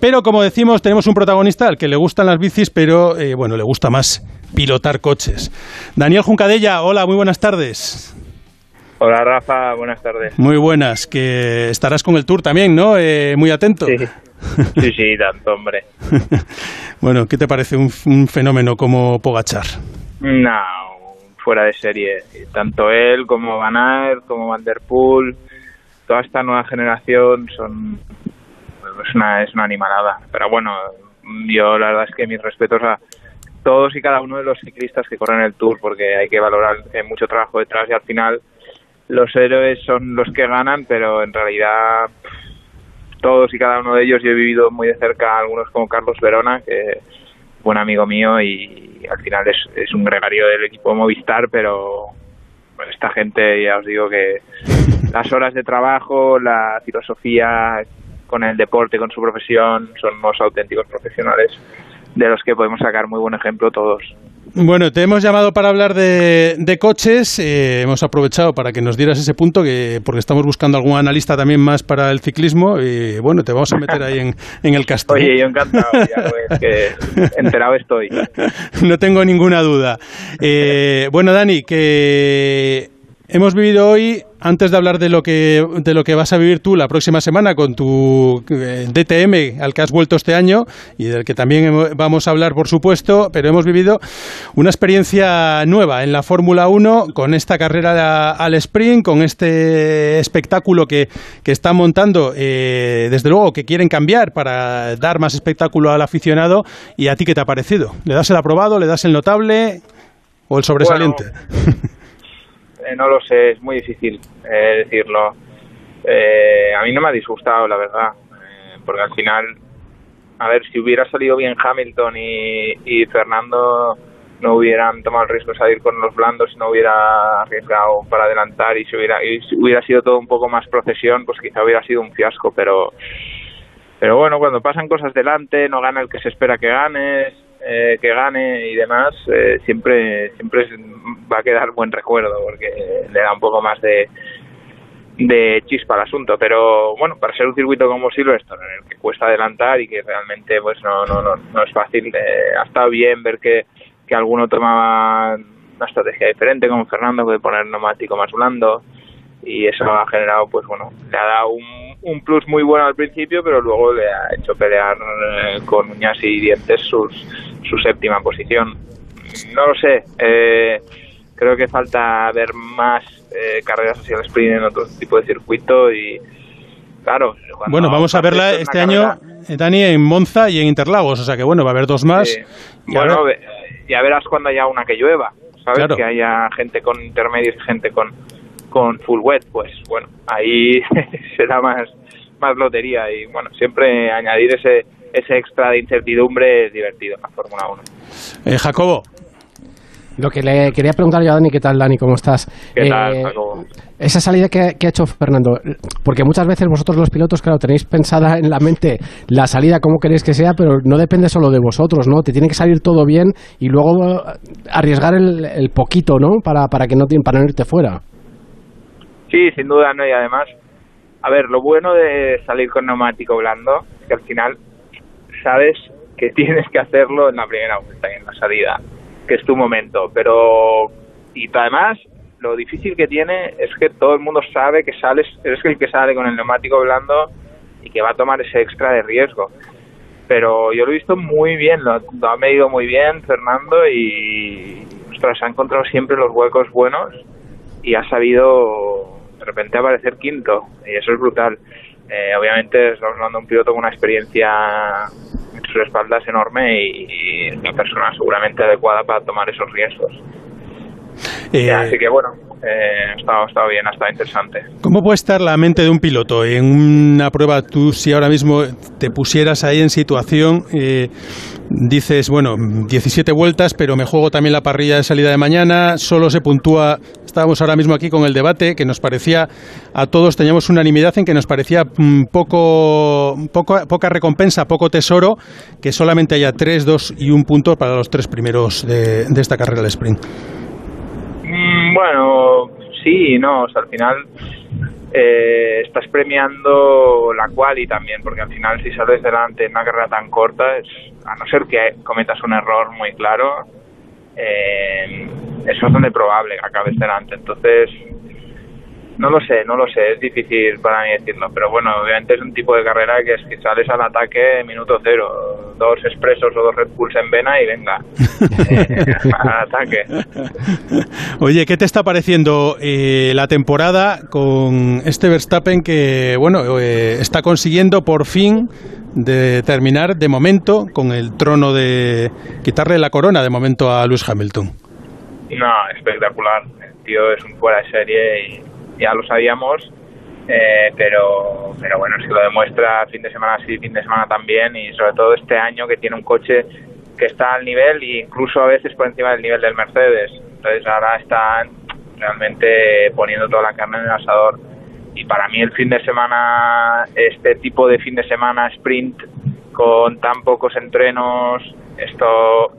Pero como decimos, tenemos un protagonista al que le gustan las bicis, pero eh, bueno, le gusta más pilotar coches. Daniel Juncadella, hola, muy buenas tardes. Hola Rafa, buenas tardes. Muy buenas, que estarás con el tour también, ¿no? Eh, muy atento. Sí, sí, sí, tanto, hombre. bueno, ¿qué te parece un, fenómeno como Pogachar? No, fuera de serie. Tanto él como Van Aert, como Van Der Poel, toda esta nueva generación son es una, es una animalada. Pero bueno, yo la verdad es que mis respetos a todos y cada uno de los ciclistas que corren el Tour porque hay que valorar hay mucho trabajo detrás y al final los héroes son los que ganan, pero en realidad todos y cada uno de ellos yo he vivido muy de cerca, algunos como Carlos Verona, que es buen amigo mío y al final es, es un gregario del equipo Movistar, pero esta gente ya os digo que las horas de trabajo, la filosofía con el deporte, con su profesión, son unos auténticos profesionales de los que podemos sacar muy buen ejemplo todos. Bueno, te hemos llamado para hablar de, coches. Eh, hemos aprovechado para que nos dieras ese punto, que porque estamos buscando algún analista también más para el ciclismo. Y bueno, te vamos a meter ahí en, el castillo. Oye, yo encantado, ya que enterado estoy. No tengo ninguna duda. Eh, bueno, Dani, que hemos vivido hoy antes de hablar de lo que de lo que vas a vivir tú la próxima semana con tu eh, DTM al que has vuelto este año y del que también vamos a hablar por supuesto, pero hemos vivido una experiencia nueva en la Fórmula 1 con esta carrera al sprint, con este espectáculo que, que están montando, eh, desde luego que quieren cambiar para dar más espectáculo al aficionado y a ti qué te ha parecido? ¿Le das el aprobado, le das el notable o el sobresaliente? Eh, no lo sé, es muy difícil eh, decirlo. Eh, a mí no me ha disgustado, la verdad, porque al final, a ver, si hubiera salido bien Hamilton y, Fernando no hubieran tomado el riesgo de salir con los blandos, y no hubiera arriesgado para adelantar y si hubiera, y hubiera sido todo un poco más procesión, pues quizá hubiera sido un fiasco, pero pero bueno, cuando pasan cosas delante, no gana el que se espera que gane, eh, que gane y demás, eh, siempre siempre va a quedar buen recuerdo porque le da un poco más de, de chispa al asunto. Pero bueno, para ser un circuito como Silverstone, en el que cuesta adelantar y que realmente pues no, no, no, no es fácil, eh, ha estado bien ver que, que alguno tomaba una estrategia diferente, como Fernando, de poner neumático más blando y eso ha generado, pues bueno, le ha dado un un plus muy bueno al principio, pero luego le ha hecho pelear eh, con uñas y dientes sus, su séptima posición. No lo sé, eh, creo que falta ver más eh, carreras hacia el sprint en otro tipo de circuito y claro. Bueno, vamos a verla este año, Dani, en Monza y en Interlagos, o sea que bueno, va a haber dos más. Y bueno, ya verás cuando haya una que llueva, ¿sabes? Que haya gente con intermedios y gente con con full wet, pues bueno, ahí será más, más lotería y bueno, siempre añadir ese, ese extra de incertidumbre es divertido en la Fórmula 1. Eh, Jacobo. Lo que le quería preguntar yo a Dani, ¿qué tal Dani? ¿Cómo estás? ¿Qué tal, eh, Jacobo? Esa salida que, ha hecho Fernando, porque muchas veces vosotros los pilotos, claro, tenéis pensada en la mente la salida como queréis que sea, pero no depende solo de vosotros, ¿no? Te tiene que salir todo bien y luego arriesgar el, el poquito, ¿no? Para, para que no, para no irte fuera. Sí, sin duda, ¿no? Y además, a ver, lo bueno de salir con neumático blando es que al final sabes que tienes que hacerlo en la primera vuelta y en la salida, que es tu momento. Pero, y además, lo difícil que tiene es que todo el mundo sabe que sales, eres el que sale con el neumático blando y que va a tomar ese extra de riesgo. Pero yo lo he visto muy bien, lo, ha medido muy bien Fernando y, ostras, ha encontrado siempre los huecos buenos y ha sabido repente aparecer quinto y eso es brutal. Eh, obviamente estamos hablando de un piloto con una experiencia en sus espaldas enorme y, una persona seguramente adecuada para tomar esos riesgos. Eh, así que bueno, eh, ha, estado, bien, estado interesante. ¿Cómo puede estar la mente de un piloto en una prueba? Tú, si ahora mismo te pusieras ahí en situación, eh, dices, bueno, 17 vueltas, pero me juego también la parrilla de salida de mañana, solo se puntúa. Estábamos ahora mismo aquí con el debate que nos parecía, a todos teníamos unanimidad en que nos parecía poco, poco, poca recompensa, poco tesoro, que solamente haya 3, 2 y un punto para los tres primeros de, de esta carrera del sprint. Mm, bueno, sí y no, o sea, al final eh, estás premiando la cual y también, porque al final si sales delante en una carrera tan corta, es, a no ser que cometas un error muy claro, eh, es bastante probable que acabes delante. Entonces, no lo sé, no lo sé, es difícil para mí decirlo, pero bueno, obviamente es un tipo de carrera que es que sales al ataque minuto cero, dos expresos o dos Red Bulls en vena y venga, al ataque. Oye, ¿qué te está pareciendo eh, la temporada con este Verstappen que, bueno, eh, está consiguiendo por fin de terminar de momento con el trono de quitarle la corona de momento a Lewis Hamilton? No, espectacular. El tío es un fuera de serie y ya lo sabíamos, eh, pero, pero bueno, si lo demuestra fin de semana sí, fin de semana también y sobre todo este año que tiene un coche que está al nivel e incluso a veces por encima del nivel del Mercedes. Entonces ahora están realmente poniendo toda la carne en el asador. Y para mí el fin de semana, este tipo de fin de semana sprint con tan pocos entrenos, esto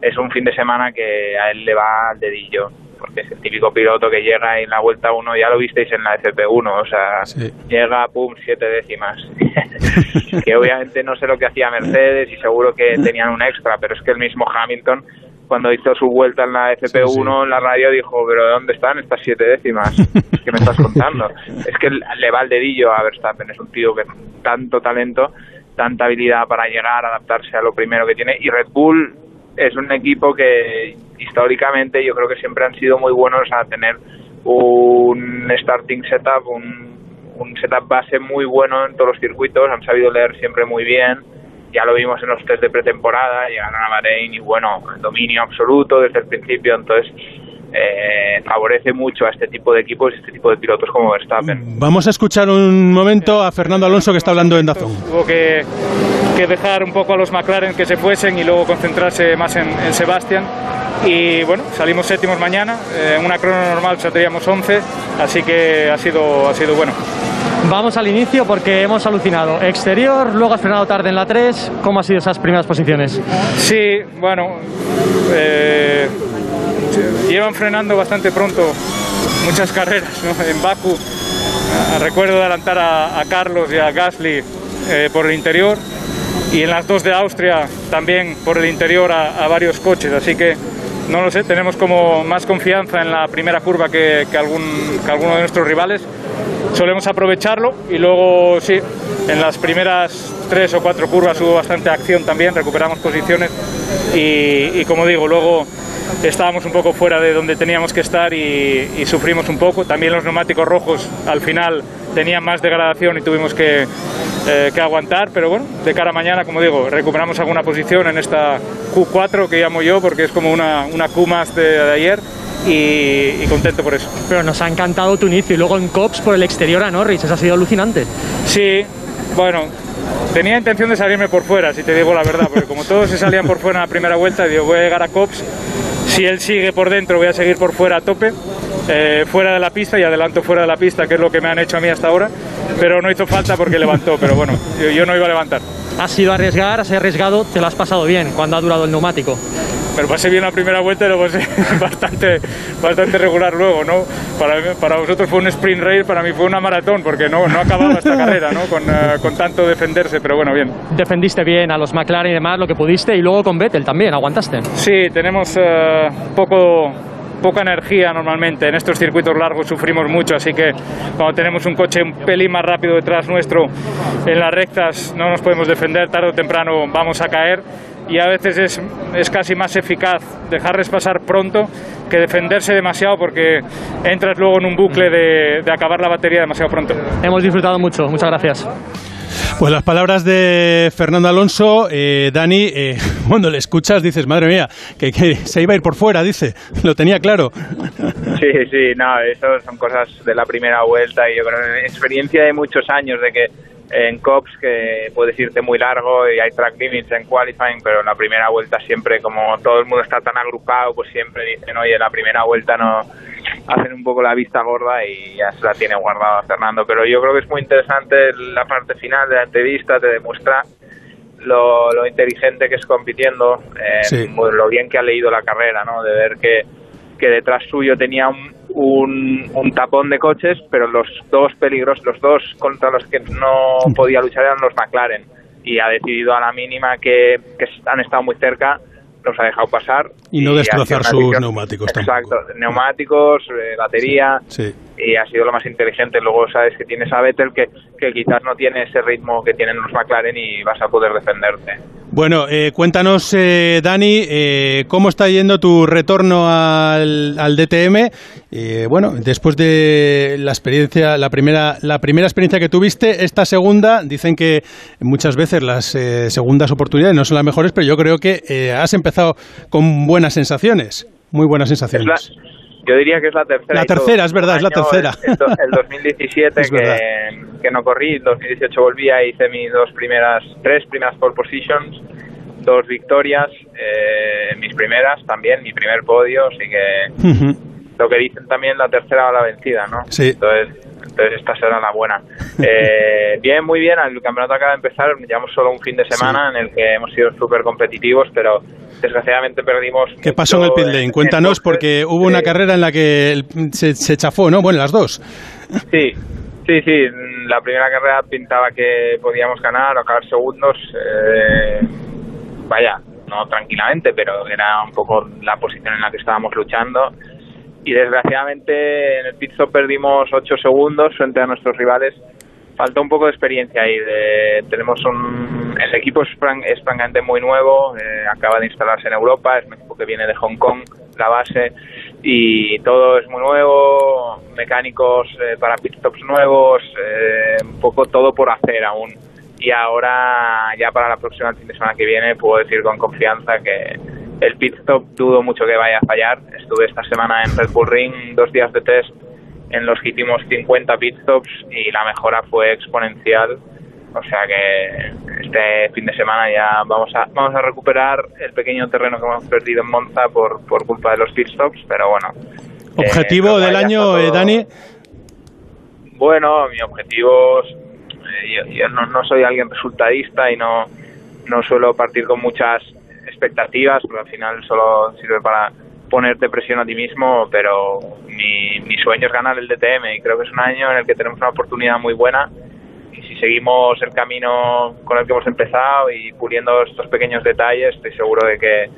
es un fin de semana que a él le va al dedillo porque es el típico piloto que llega en la vuelta 1, ya lo visteis en la FP1, o sea, llega, pum, siete décimas. que obviamente no sé lo que hacía Mercedes y seguro que tenían un extra, pero es que el mismo Hamilton, cuando hizo su vuelta en la FP1 en la radio, dijo, pero ¿dónde están estas siete décimas? ¿Qué me estás contando? es que le va el dedillo a Verstappen, es un tío que tanto talento, tanta habilidad para llegar, adaptarse a lo primero que tiene, y Red Bull es un equipo que históricamente yo creo que siempre han sido muy buenos a tener un starting setup, un, un setup base muy bueno en todos los circuitos, han sabido leer siempre muy bien, ya lo vimos en los test de pretemporada, llegaron a Bahrein y bueno, dominio absoluto desde el principio, entonces eh, favorece mucho a este tipo de equipos y este tipo de pilotos como Verstappen. Vamos a escuchar un momento a Fernando Alonso que está hablando en Dazón. Tuvo que, que dejar un poco a los McLaren que se fuesen y luego concentrarse más en, en Sebastián. Y bueno, salimos séptimos mañana, en una crono normal saldríamos 11, así que ha sido, ha sido bueno. Vamos al inicio porque hemos alucinado. Exterior, luego has frenado tarde en la 3. ¿Cómo han sido esas primeras posiciones? Sí, bueno, eh, llevan frenando bastante pronto muchas carreras ¿no? en Baku. Ah, recuerdo adelantar a, a, Carlos y a Gasly eh, por el interior y en las dos de Austria también por el interior a, a, varios coches. Así que no lo sé, tenemos como más confianza en la primera curva que, que, algún, que alguno de nuestros rivales. Solemos aprovecharlo y luego sí, en las primeras tres o cuatro curvas hubo bastante acción también, recuperamos posiciones y, como digo, luego estábamos un poco fuera de donde teníamos que estar y, sufrimos un poco. También los neumáticos rojos al final tenían más degradación y tuvimos que, eh, que, aguantar, pero bueno, de cara a mañana, como digo, recuperamos alguna posición en esta Q4 que llamo yo porque es como una, una Q más de, de ayer. Y, y, contento por eso. Pero nos ha encantado tu inicio y luego en COPS por el exterior a Norris, eso ha sido alucinante. Sí, bueno, tenía intención de salirme por fuera, si te digo la verdad, porque como todos se salían por fuera en la primera vuelta, digo, voy a llegar a COPS si él sigue por dentro, voy a seguir por fuera a tope, eh, fuera de la pista y adelanto fuera de la pista, que es lo que me han hecho a mí hasta ahora. Pero no hizo falta porque levantó, pero bueno, yo, yo no iba a levantar. Has sido arriesgar, has arriesgado, te lo has pasado bien cuando ha durado el neumático. Pero pasé bien la primera vuelta y lo pasé bastante, bastante regular luego, ¿no? Para, para vosotros fue un sprint race, para mí fue una maratón, porque no, no acababa esta carrera, ¿no? Con, uh, con, tanto defenderse, pero bueno, bien. Defendiste bien a los McLaren y demás, lo que pudiste, y luego con Vettel también, ¿aguantaste? Sí, tenemos uh, poco poca energía normalmente. En estos circuitos largos sufrimos mucho, así que cuando tenemos un coche un pelín más rápido detrás nuestro en las rectas no nos podemos defender, tarde o temprano vamos a caer y a veces es, es casi más eficaz dejarles pasar pronto que defenderse demasiado porque entras luego en un bucle de, de acabar la batería demasiado pronto. Hemos disfrutado mucho, muchas gracias. Pues las palabras de Fernando Alonso, eh, Dani, eh, cuando le escuchas dices, madre mía, que, que, se iba a ir por fuera, dice, lo tenía claro. Sí, sí, no, eso son cosas de la primera vuelta y yo creo que experiencia de muchos años de que en COPS que puedes irte muy largo y hay track limits en qualifying, pero en la primera vuelta siempre, como todo el mundo está tan agrupado, pues siempre dicen, oye, la primera vuelta no hacen un poco la vista gorda y ya se la tiene guardada Fernando. Pero yo creo que es muy interesante la parte final de la entrevista, te demuestra lo, lo inteligente que es compitiendo, eh, sí. pues lo bien que ha leído la carrera, ¿no? De ver que, que detrás suyo tenía un, un, un tapón de coches, pero los dos peligros, los dos contra los que no podía luchar eran los McLaren. Y ha decidido a la mínima que, que han estado muy cerca los ha dejado pasar. Y no destrozar sus neumáticos Exacto, neumáticos, eh, batería. Sí. Y ha sido lo más inteligente. Luego sabes que tienes a Vettel que, que quizás no tiene ese ritmo que tienen los McLaren y vas a poder defenderte. Bueno, eh, cuéntanos, eh, Dani, eh, cómo está yendo tu retorno al, al DTM. Eh, bueno, después de la experiencia, la primera, la primera experiencia que tuviste, esta segunda, dicen que muchas veces las eh, segundas oportunidades no son las mejores, pero yo creo que eh, has empezado con buenas sensaciones, muy buenas sensaciones. Es la- yo diría que es la tercera. La todo. tercera, es verdad, es la tercera. El, el do- el 2017 Es verdad. que, que no corrí, el 2018 volví, ahí hice mis dos primeras, tres primeras pole positions, dos victorias, eh, mis primeras también, mi primer podio, así que lo que dicen también la tercera va la vencida, ¿no? Sí. Entonces, entonces esta será la buena. Eh, bien, muy bien, el campeonato acaba de empezar, llevamos solo un fin de semana en el que hemos sido súper competitivos, pero desgraciadamente perdimos... ¿Qué pasó en el pit lane? Cuéntanos, porque hubo una carrera en la que se, se chafó, ¿no? Bueno, las dos. Sí, sí, sí. La primera carrera pintaba que podíamos ganar o acabar segundos. eh, vaya, no tranquilamente, pero era un poco la posición en la que estábamos luchando. Y desgraciadamente en el pit stop perdimos 8 segundos frente a nuestros rivales. Falta un poco de experiencia ahí. de- tenemos un, el equipo es, es francamente muy nuevo, eh, acaba de instalarse en Europa, es un equipo que viene de Hong Kong, la base, y todo es muy nuevo, mecánicos eh, para pit stops nuevos, eh, un poco todo por hacer aún. Y ahora, ya para la próxima fin de semana que viene, puedo decir con confianza que el pit stop dudo mucho que vaya a fallar. Estuve esta semana en Red Bull Ring, dos días de test, en los que hicimos 50 pit stops y la mejora fue exponencial. O sea que este fin de semana ya vamos a vamos a recuperar el pequeño terreno que hemos perdido en Monza por, por culpa de los pit stops, pero bueno. Objetivo Eh, del año, eh, todo- Dani. Bueno, mi objetivo es- eh, yo, yo no, no soy alguien resultadista y no, no suelo partir con muchas expectativas, porque al final solo sirve para ponerte presión a ti mismo, pero mi, mi sueño es ganar el DTM y creo que es un año en el que tenemos una oportunidad muy buena y si seguimos el camino con el que hemos empezado y puliendo estos pequeños detalles, estoy seguro de que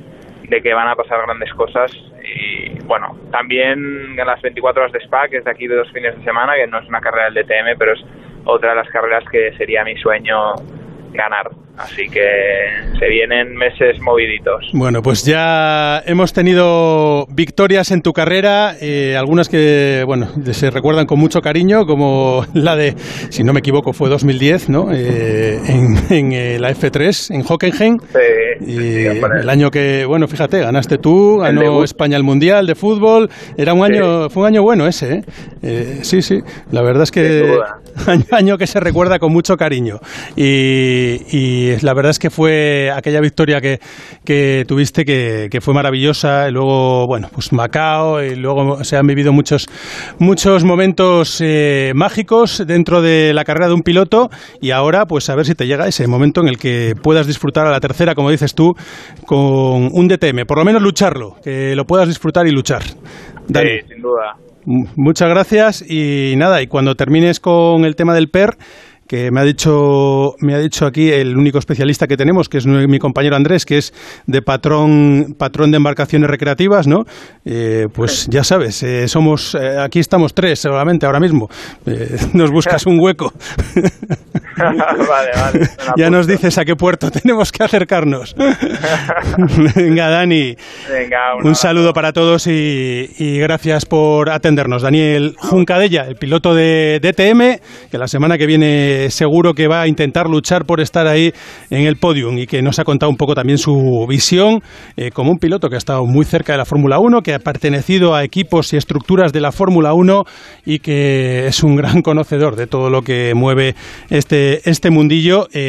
de que van a pasar grandes cosas y bueno, también en las 24 horas de Spa, que es de aquí de dos fines de semana, que no es una carrera del DTM, pero es otra de las carreras que sería mi sueño ganar. Así que se vienen meses moviditos. Bueno, pues ya hemos tenido victorias en tu carrera, eh, algunas que, bueno, se recuerdan con mucho cariño, como la de, si no me equivoco, fue 2010, ¿no? Eh, en en, eh, la F3, en Hockenheim. Sí, Y el año que, bueno, fíjate, ganaste tú, ganó. España el Mundial de fútbol. Era un año, fue un año bueno ese, ¿eh? Eh, sí, sí. La verdad es que año, año que se recuerda con mucho cariño. Y, y la verdad es que fue aquella victoria que, que tuviste que, que fue maravillosa. Y luego, bueno, pues Macao, y luego se han vivido muchos, muchos momentos eh, mágicos dentro de la carrera de un piloto. Y ahora, pues a ver si te llega ese momento en el que puedas disfrutar a la tercera, como dices tú, con un DTM. Por lo menos lucharlo, que lo puedas disfrutar y luchar. Dani. Sí, sin duda. Muchas gracias y nada, y cuando termines con el tema del PER, que me ha dicho me ha dicho aquí el único especialista que tenemos, que es mi compañero Andrés, que es de patrón patrón de embarcaciones recreativas, ¿no? Eh, pues ya sabes, eh, somos eh, aquí estamos tres solamente ahora mismo. Nos buscas un hueco. vale, vale. ya nos dices a qué puerto tenemos que acercarnos. Venga, Dani. Venga, Un saludo para todos y, y gracias por atendernos. Daniel Juncadella, el piloto de DTM, que la semana que viene seguro que va a intentar luchar por estar ahí en el podium y que nos ha contado un poco también su visión eh, como un piloto que ha estado muy cerca de la Fórmula 1, que ha pertenecido a equipos y estructuras de la Fórmula 1 y que es un gran conocedor de todo lo que mueve este, este mundillo. eh,